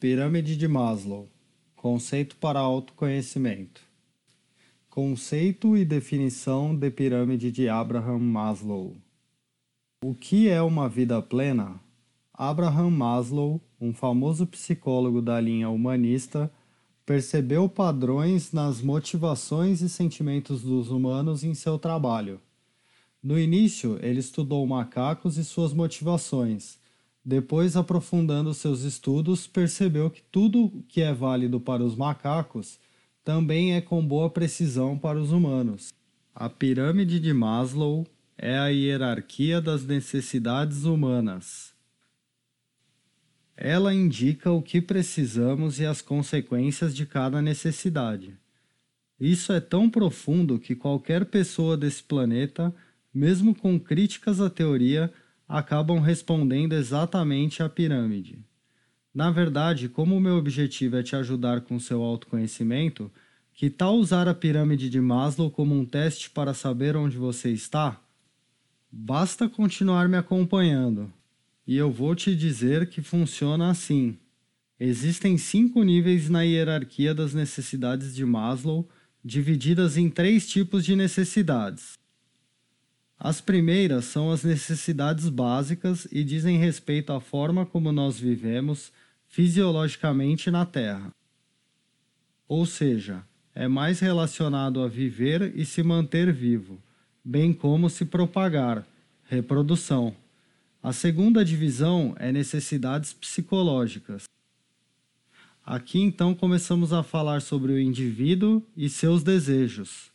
Pirâmide de Maslow Conceito para autoconhecimento. Conceito e definição de pirâmide de Abraham Maslow. O que é uma vida plena? Abraham Maslow, um famoso psicólogo da linha humanista, percebeu padrões nas motivações e sentimentos dos humanos em seu trabalho. No início, ele estudou macacos e suas motivações depois, aprofundando seus estudos, percebeu que tudo que é válido para os macacos também é com boa precisão para os humanos. A pirâmide de Maslow é a hierarquia das necessidades humanas. Ela indica o que precisamos e as consequências de cada necessidade. Isso é tão profundo que qualquer pessoa desse planeta, mesmo com críticas à teoria, acabam respondendo exatamente à pirâmide. Na verdade, como o meu objetivo é te ajudar com seu autoconhecimento, que tal usar a pirâmide de Maslow como um teste para saber onde você está? Basta continuar me acompanhando e eu vou te dizer que funciona assim. Existem cinco níveis na hierarquia das necessidades de Maslow, divididas em três tipos de necessidades. As primeiras são as necessidades básicas e dizem respeito à forma como nós vivemos fisiologicamente na Terra. Ou seja, é mais relacionado a viver e se manter vivo, bem como se propagar, reprodução. A segunda divisão é necessidades psicológicas. Aqui então começamos a falar sobre o indivíduo e seus desejos.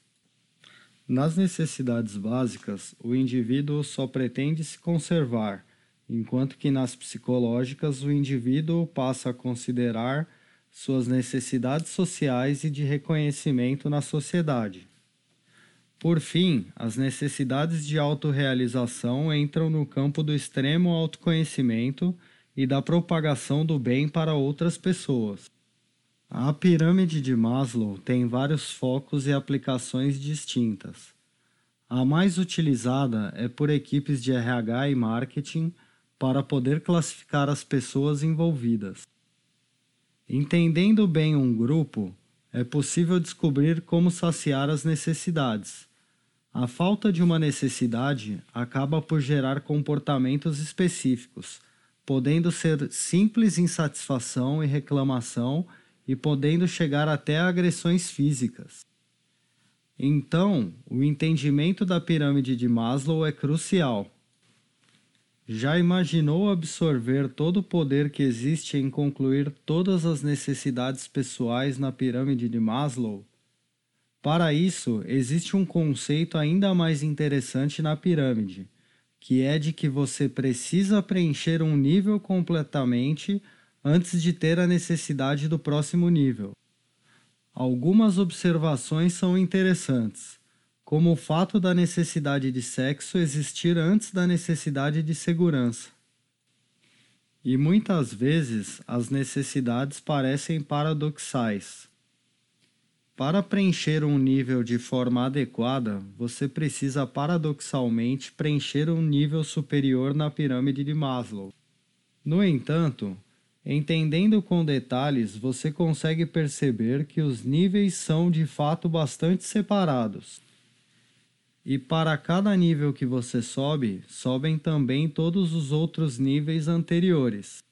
Nas necessidades básicas, o indivíduo só pretende se conservar, enquanto que nas psicológicas o indivíduo passa a considerar suas necessidades sociais e de reconhecimento na sociedade. Por fim, as necessidades de autorrealização entram no campo do extremo autoconhecimento e da propagação do bem para outras pessoas. A pirâmide de Maslow tem vários focos e aplicações distintas. A mais utilizada é por equipes de RH e marketing para poder classificar as pessoas envolvidas. Entendendo bem um grupo, é possível descobrir como saciar as necessidades. A falta de uma necessidade acaba por gerar comportamentos específicos, podendo ser simples insatisfação e reclamação e podendo chegar até agressões físicas. Então, o entendimento da pirâmide de Maslow é crucial. Já imaginou absorver todo o poder que existe em concluir todas as necessidades pessoais na pirâmide de Maslow? Para isso, existe um conceito ainda mais interessante na pirâmide, que é de que você precisa preencher um nível completamente antes de ter a necessidade do próximo nível. Algumas observações são interessantes, como o fato da necessidade de sexo existir antes da necessidade de segurança. E muitas vezes as necessidades parecem paradoxais. Para preencher um nível de forma adequada, você precisa paradoxalmente preencher um nível superior na pirâmide de Maslow. No entanto, Entendendo com detalhes, você consegue perceber que os níveis são de fato bastante separados. E para cada nível que você sobe, sobem também todos os outros níveis anteriores.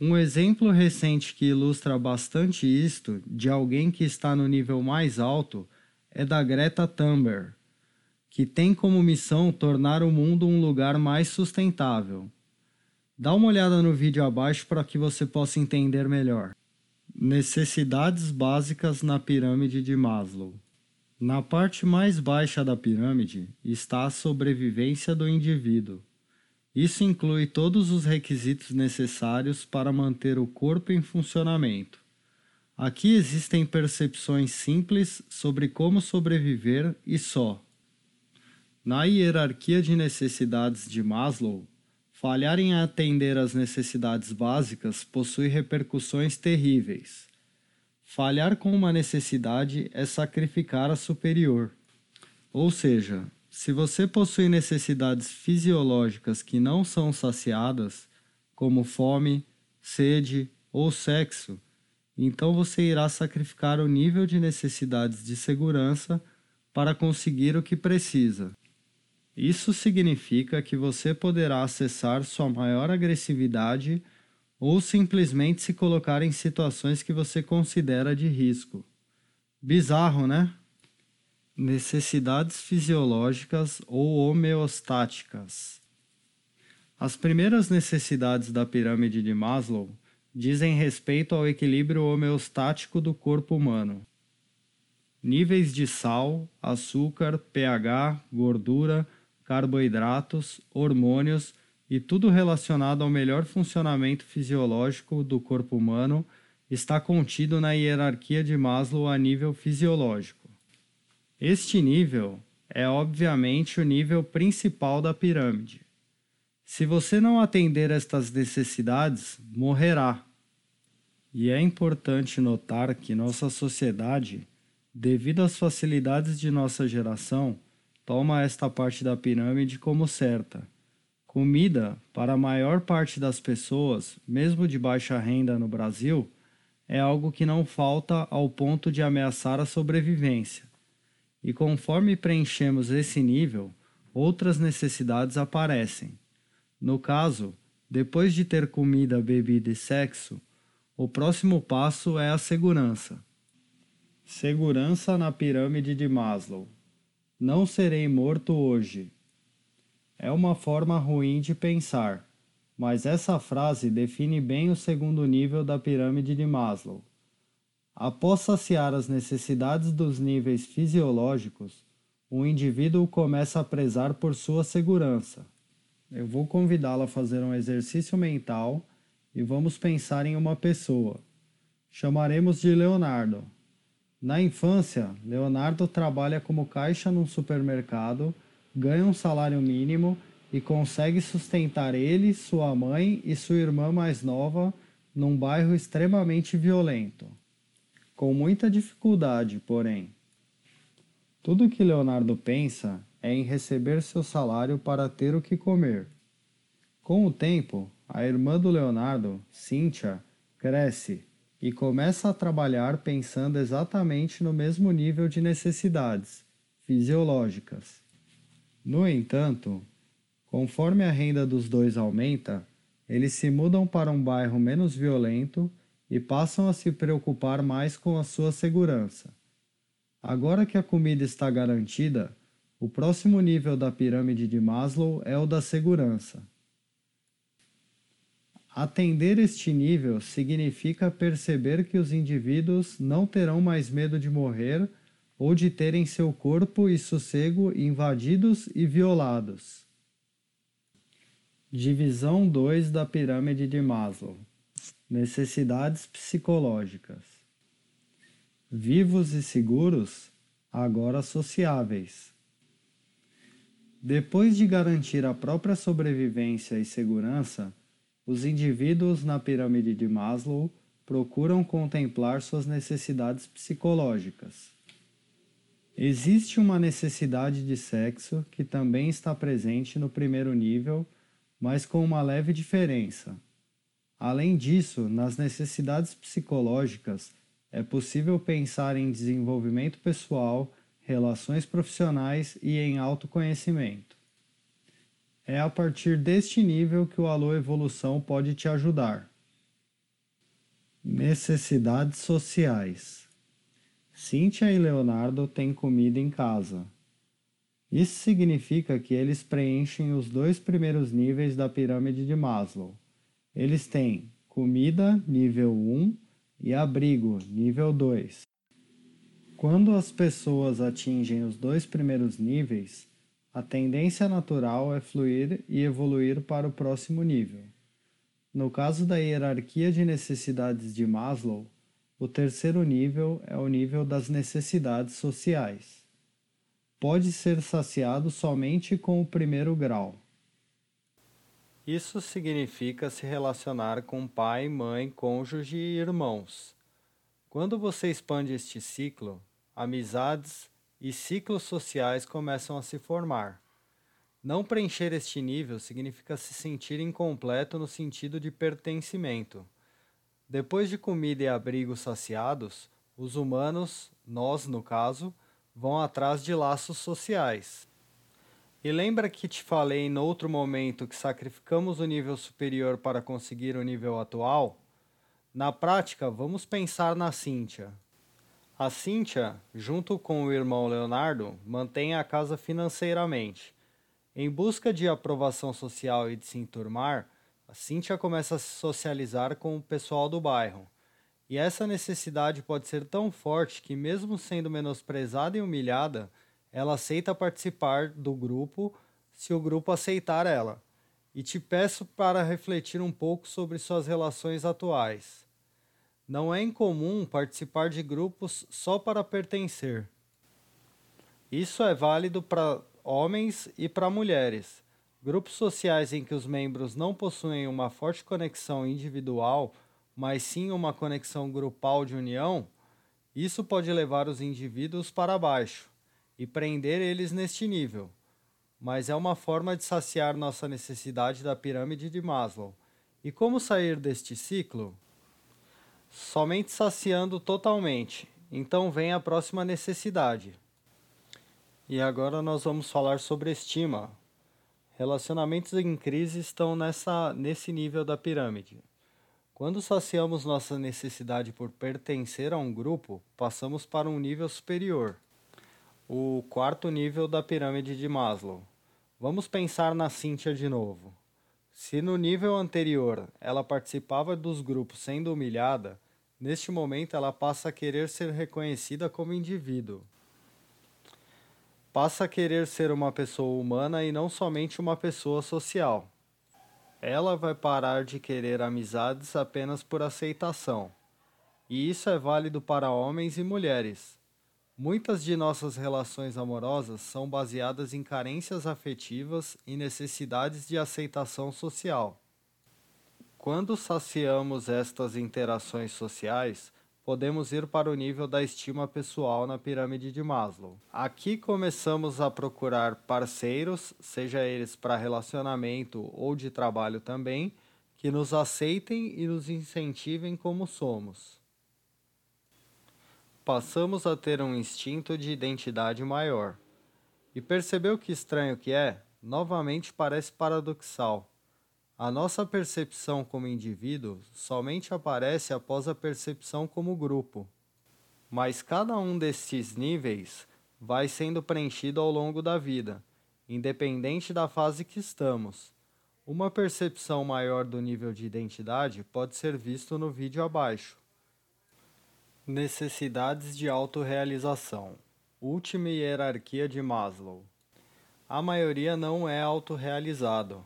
Um exemplo recente que ilustra bastante isto, de alguém que está no nível mais alto, é da Greta Thunberg, que tem como missão tornar o mundo um lugar mais sustentável. Dá uma olhada no vídeo abaixo para que você possa entender melhor. Necessidades básicas na pirâmide de Maslow. Na parte mais baixa da pirâmide está a sobrevivência do indivíduo. Isso inclui todos os requisitos necessários para manter o corpo em funcionamento. Aqui existem percepções simples sobre como sobreviver e só. Na hierarquia de necessidades de Maslow, Falhar em atender às necessidades básicas possui repercussões terríveis. Falhar com uma necessidade é sacrificar a superior. Ou seja, se você possui necessidades fisiológicas que não são saciadas, como fome, sede ou sexo, então você irá sacrificar o nível de necessidades de segurança para conseguir o que precisa. Isso significa que você poderá acessar sua maior agressividade ou simplesmente se colocar em situações que você considera de risco. Bizarro, né? Necessidades fisiológicas ou homeostáticas. As primeiras necessidades da pirâmide de Maslow dizem respeito ao equilíbrio homeostático do corpo humano. Níveis de sal, açúcar, pH, gordura, carboidratos, hormônios e tudo relacionado ao melhor funcionamento fisiológico do corpo humano está contido na hierarquia de Maslow a nível fisiológico. Este nível é obviamente o nível principal da pirâmide. Se você não atender estas necessidades, morrerá. E é importante notar que nossa sociedade, devido às facilidades de nossa geração, toma esta parte da pirâmide como certa. Comida, para a maior parte das pessoas, mesmo de baixa renda no Brasil, é algo que não falta ao ponto de ameaçar a sobrevivência. E conforme preenchemos esse nível, outras necessidades aparecem. No caso, depois de ter comida, bebida e sexo, o próximo passo é a segurança. Segurança na pirâmide de Maslow. Não serei morto hoje. É uma forma ruim de pensar, mas essa frase define bem o segundo nível da pirâmide de Maslow. Após saciar as necessidades dos níveis fisiológicos, o indivíduo começa a prezar por sua segurança. Eu vou convidá-lo a fazer um exercício mental e vamos pensar em uma pessoa. Chamaremos de Leonardo. Na infância, Leonardo trabalha como caixa num supermercado, ganha um salário mínimo e consegue sustentar ele, sua mãe e sua irmã mais nova num bairro extremamente violento. Com muita dificuldade, porém. Tudo que Leonardo pensa é em receber seu salário para ter o que comer. Com o tempo, a irmã do Leonardo, Cynthia, cresce e começa a trabalhar pensando exatamente no mesmo nível de necessidades fisiológicas. No entanto, conforme a renda dos dois aumenta, eles se mudam para um bairro menos violento e passam a se preocupar mais com a sua segurança. Agora que a comida está garantida, o próximo nível da pirâmide de Maslow é o da segurança. Atender este nível significa perceber que os indivíduos não terão mais medo de morrer ou de terem seu corpo e sossego invadidos e violados. Divisão 2 da pirâmide de Maslow: Necessidades psicológicas. Vivos e seguros, agora sociáveis. Depois de garantir a própria sobrevivência e segurança, os indivíduos na pirâmide de Maslow procuram contemplar suas necessidades psicológicas. Existe uma necessidade de sexo que também está presente no primeiro nível, mas com uma leve diferença. Além disso, nas necessidades psicológicas, é possível pensar em desenvolvimento pessoal, relações profissionais e em autoconhecimento. É a partir deste nível que o Alô Evolução pode te ajudar. Necessidades sociais. Cíntia e Leonardo têm comida em casa. Isso significa que eles preenchem os dois primeiros níveis da pirâmide de Maslow. Eles têm comida, nível 1, e abrigo, nível 2. Quando as pessoas atingem os dois primeiros níveis, a tendência natural é fluir e evoluir para o próximo nível. No caso da hierarquia de necessidades de Maslow, o terceiro nível é o nível das necessidades sociais. Pode ser saciado somente com o primeiro grau. Isso significa se relacionar com pai, mãe, cônjuge e irmãos. Quando você expande este ciclo, amizades, e ciclos sociais começam a se formar. Não preencher este nível significa se sentir incompleto no sentido de pertencimento. Depois de comida e abrigo saciados, os humanos, nós no caso, vão atrás de laços sociais. E lembra que te falei em outro momento que sacrificamos o nível superior para conseguir o nível atual? Na prática, vamos pensar na Cíntia. A Cíntia, junto com o irmão Leonardo, mantém a casa financeiramente. Em busca de aprovação social e de se enturmar, a Cíntia começa a se socializar com o pessoal do bairro. E essa necessidade pode ser tão forte que, mesmo sendo menosprezada e humilhada, ela aceita participar do grupo se o grupo aceitar ela. E te peço para refletir um pouco sobre suas relações atuais. Não é incomum participar de grupos só para pertencer. Isso é válido para homens e para mulheres. Grupos sociais em que os membros não possuem uma forte conexão individual, mas sim uma conexão grupal de união, isso pode levar os indivíduos para baixo e prender eles neste nível. Mas é uma forma de saciar nossa necessidade da pirâmide de Maslow. E como sair deste ciclo? Somente saciando totalmente. Então vem a próxima necessidade. E agora nós vamos falar sobre estima. Relacionamentos em crise estão nessa, nesse nível da pirâmide. Quando saciamos nossa necessidade por pertencer a um grupo, passamos para um nível superior o quarto nível da pirâmide de Maslow. Vamos pensar na Cíntia de novo. Se no nível anterior ela participava dos grupos sendo humilhada, neste momento ela passa a querer ser reconhecida como indivíduo. Passa a querer ser uma pessoa humana e não somente uma pessoa social. Ela vai parar de querer amizades apenas por aceitação. E isso é válido para homens e mulheres. Muitas de nossas relações amorosas são baseadas em carências afetivas e necessidades de aceitação social. Quando saciamos estas interações sociais, podemos ir para o nível da estima pessoal na pirâmide de Maslow. Aqui começamos a procurar parceiros, seja eles para relacionamento ou de trabalho também, que nos aceitem e nos incentivem como somos passamos a ter um instinto de identidade maior. E percebeu que estranho que é? Novamente parece paradoxal. A nossa percepção como indivíduo somente aparece após a percepção como grupo. Mas cada um destes níveis vai sendo preenchido ao longo da vida, independente da fase que estamos. Uma percepção maior do nível de identidade pode ser visto no vídeo abaixo. Necessidades de autorrealização. Última hierarquia de Maslow. A maioria não é autorrealizado.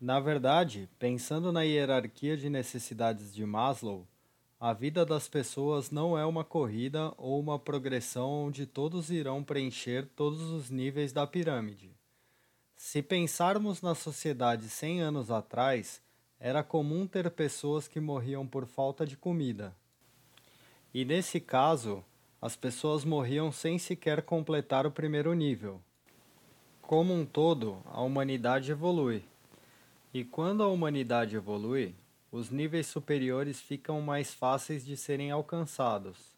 Na verdade, pensando na hierarquia de necessidades de Maslow, a vida das pessoas não é uma corrida ou uma progressão onde todos irão preencher todos os níveis da pirâmide. Se pensarmos na sociedade 100 anos atrás, era comum ter pessoas que morriam por falta de comida e nesse caso, as pessoas morriam sem sequer completar o primeiro nível. Como um todo, a humanidade evolui. E quando a humanidade evolui, os níveis superiores ficam mais fáceis de serem alcançados.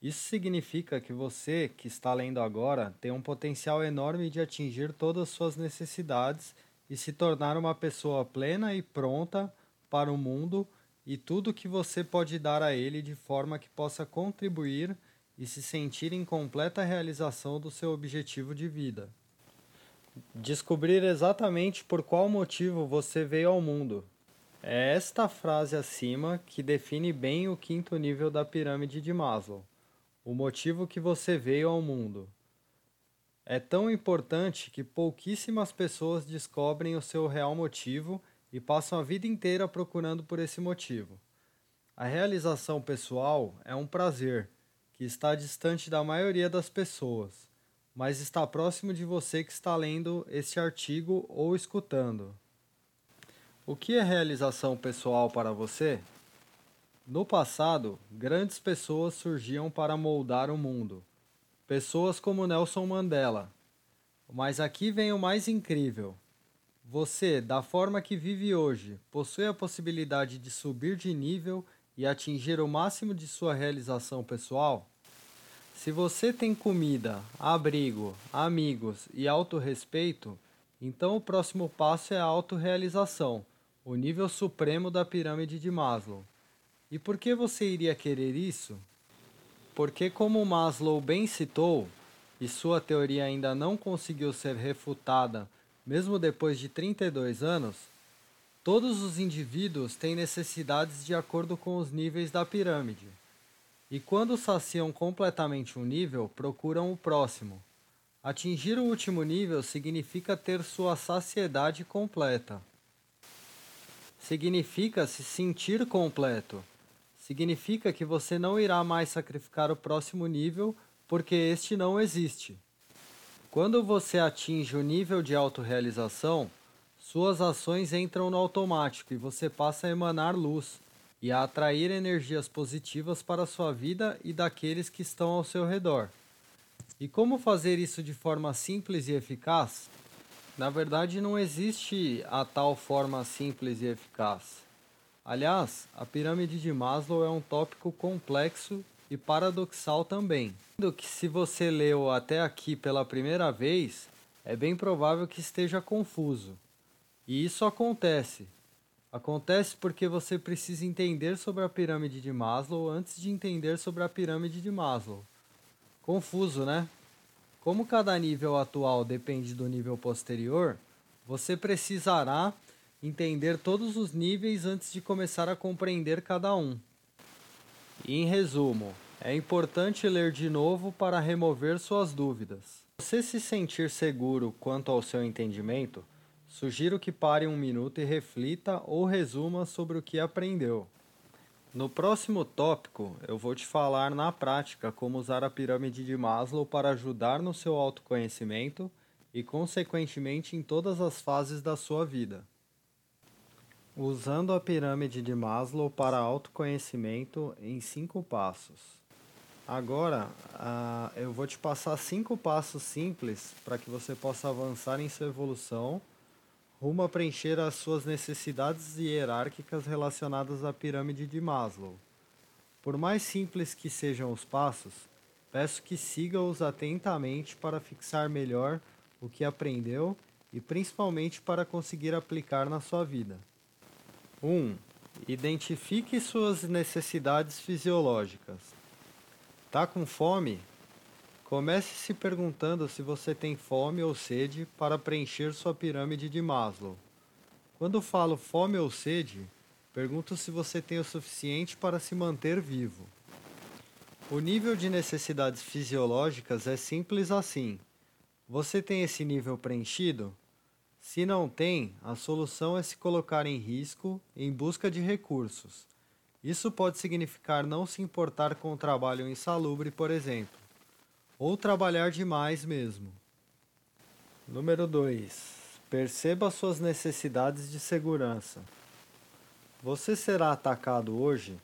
Isso significa que você, que está lendo agora, tem um potencial enorme de atingir todas as suas necessidades e se tornar uma pessoa plena e pronta para o mundo e tudo que você pode dar a ele de forma que possa contribuir e se sentir em completa realização do seu objetivo de vida. Descobrir exatamente por qual motivo você veio ao mundo. É esta frase acima que define bem o quinto nível da pirâmide de Maslow. O motivo que você veio ao mundo. É tão importante que pouquíssimas pessoas descobrem o seu real motivo e passam a vida inteira procurando por esse motivo. A realização pessoal é um prazer que está distante da maioria das pessoas, mas está próximo de você que está lendo este artigo ou escutando. O que é realização pessoal para você? No passado, grandes pessoas surgiam para moldar o mundo. Pessoas como Nelson Mandela. Mas aqui vem o mais incrível. Você, da forma que vive hoje, possui a possibilidade de subir de nível e atingir o máximo de sua realização pessoal? Se você tem comida, abrigo, amigos e autorrespeito, então o próximo passo é a autorrealização, o nível supremo da pirâmide de Maslow. E por que você iria querer isso? Porque, como Maslow bem citou, e sua teoria ainda não conseguiu ser refutada, mesmo depois de 32 anos, todos os indivíduos têm necessidades de acordo com os níveis da pirâmide. E quando saciam completamente um nível, procuram o próximo. Atingir o último nível significa ter sua saciedade completa. Significa se sentir completo. Significa que você não irá mais sacrificar o próximo nível porque este não existe. Quando você atinge o nível de autorrealização, suas ações entram no automático e você passa a emanar luz e a atrair energias positivas para a sua vida e daqueles que estão ao seu redor. E como fazer isso de forma simples e eficaz? Na verdade, não existe a tal forma simples e eficaz. Aliás, a pirâmide de Maslow é um tópico complexo e paradoxal também. Que se você leu até aqui pela primeira vez, é bem provável que esteja confuso. E isso acontece. Acontece porque você precisa entender sobre a pirâmide de Maslow antes de entender sobre a pirâmide de Maslow. Confuso, né? Como cada nível atual depende do nível posterior, você precisará entender todos os níveis antes de começar a compreender cada um. Em resumo, é importante ler de novo para remover suas dúvidas. Se você se sentir seguro quanto ao seu entendimento, sugiro que pare um minuto e reflita ou resuma sobre o que aprendeu. No próximo tópico, eu vou te falar na prática como usar a pirâmide de Maslow para ajudar no seu autoconhecimento e, consequentemente, em todas as fases da sua vida. Usando a pirâmide de Maslow para autoconhecimento em cinco passos. Agora, uh, eu vou te passar cinco passos simples para que você possa avançar em sua evolução rumo a preencher as suas necessidades hierárquicas relacionadas à pirâmide de Maslow. Por mais simples que sejam os passos, peço que siga-os atentamente para fixar melhor o que aprendeu e principalmente para conseguir aplicar na sua vida. 1. Um, identifique suas necessidades fisiológicas. Tá com fome? Comece se perguntando se você tem fome ou sede para preencher sua pirâmide de Maslow. Quando falo fome ou sede, pergunto se você tem o suficiente para se manter vivo. O nível de necessidades fisiológicas é simples assim. Você tem esse nível preenchido? Se não tem, a solução é se colocar em risco em busca de recursos. Isso pode significar não se importar com o trabalho insalubre, por exemplo ou trabalhar demais mesmo. Número 2. Perceba suas necessidades de segurança. Você será atacado hoje?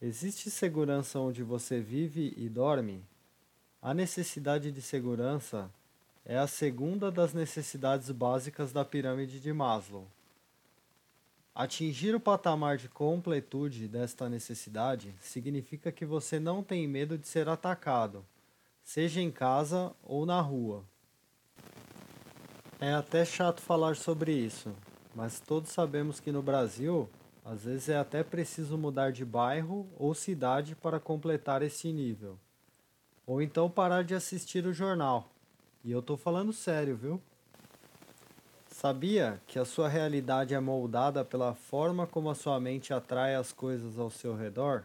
Existe segurança onde você vive e dorme? A necessidade de segurança é a segunda das necessidades básicas da pirâmide de Maslow. Atingir o patamar de completude desta necessidade significa que você não tem medo de ser atacado seja em casa ou na rua. É até chato falar sobre isso, mas todos sabemos que no Brasil, às vezes é até preciso mudar de bairro ou cidade para completar esse nível. Ou então parar de assistir o jornal. E eu tô falando sério, viu? Sabia que a sua realidade é moldada pela forma como a sua mente atrai as coisas ao seu redor?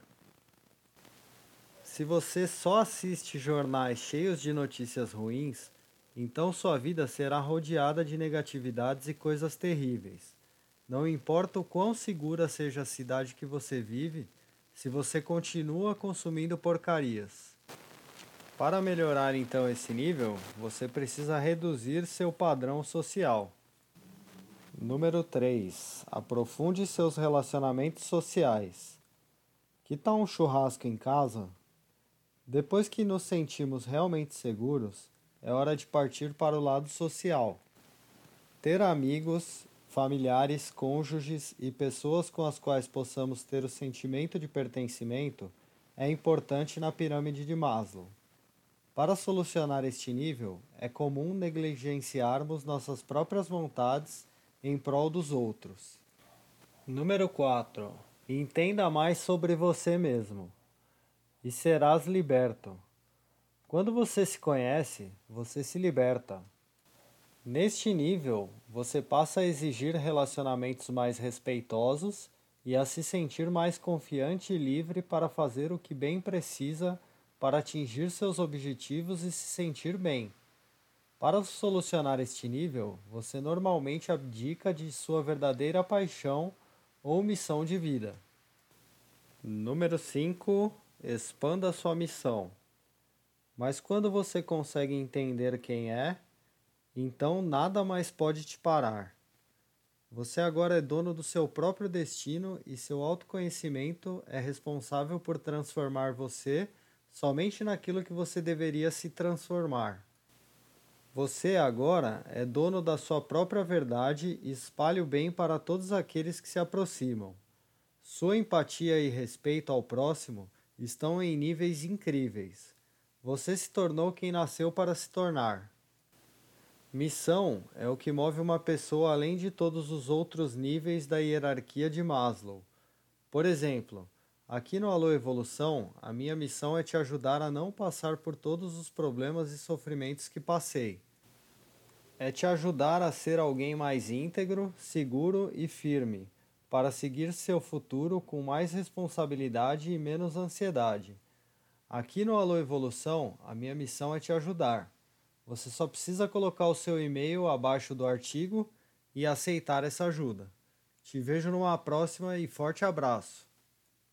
Se você só assiste jornais cheios de notícias ruins, então sua vida será rodeada de negatividades e coisas terríveis. Não importa o quão segura seja a cidade que você vive, se você continua consumindo porcarias. Para melhorar então esse nível, você precisa reduzir seu padrão social. Número 3. Aprofunde seus relacionamentos sociais. Que tal um churrasco em casa depois que nos sentimos realmente seguros, é hora de partir para o lado social. Ter amigos, familiares, cônjuges e pessoas com as quais possamos ter o sentimento de pertencimento é importante na pirâmide de Maslow. Para solucionar este nível, é comum negligenciarmos nossas próprias vontades em prol dos outros. Número 4. Entenda mais sobre você mesmo e serás liberto. Quando você se conhece, você se liberta. Neste nível, você passa a exigir relacionamentos mais respeitosos e a se sentir mais confiante e livre para fazer o que bem precisa para atingir seus objetivos e se sentir bem. Para solucionar este nível, você normalmente abdica de sua verdadeira paixão ou missão de vida. Número 5. Expanda sua missão. Mas quando você consegue entender quem é, então nada mais pode te parar. Você agora é dono do seu próprio destino e seu autoconhecimento é responsável por transformar você somente naquilo que você deveria se transformar. Você agora é dono da sua própria verdade e espalha o bem para todos aqueles que se aproximam. Sua empatia e respeito ao próximo estão em níveis incríveis. Você se tornou quem nasceu para se tornar. Missão é o que move uma pessoa além de todos os outros níveis da hierarquia de Maslow. Por exemplo, aqui no Alô Evolução, a minha missão é te ajudar a não passar por todos os problemas e sofrimentos que passei. É te ajudar a ser alguém mais íntegro, seguro e firme, para seguir seu futuro com mais responsabilidade e menos ansiedade. Aqui no Alô Evolução, a minha missão é te ajudar. Você só precisa colocar o seu e-mail abaixo do artigo e aceitar essa ajuda. Te vejo numa próxima e forte abraço!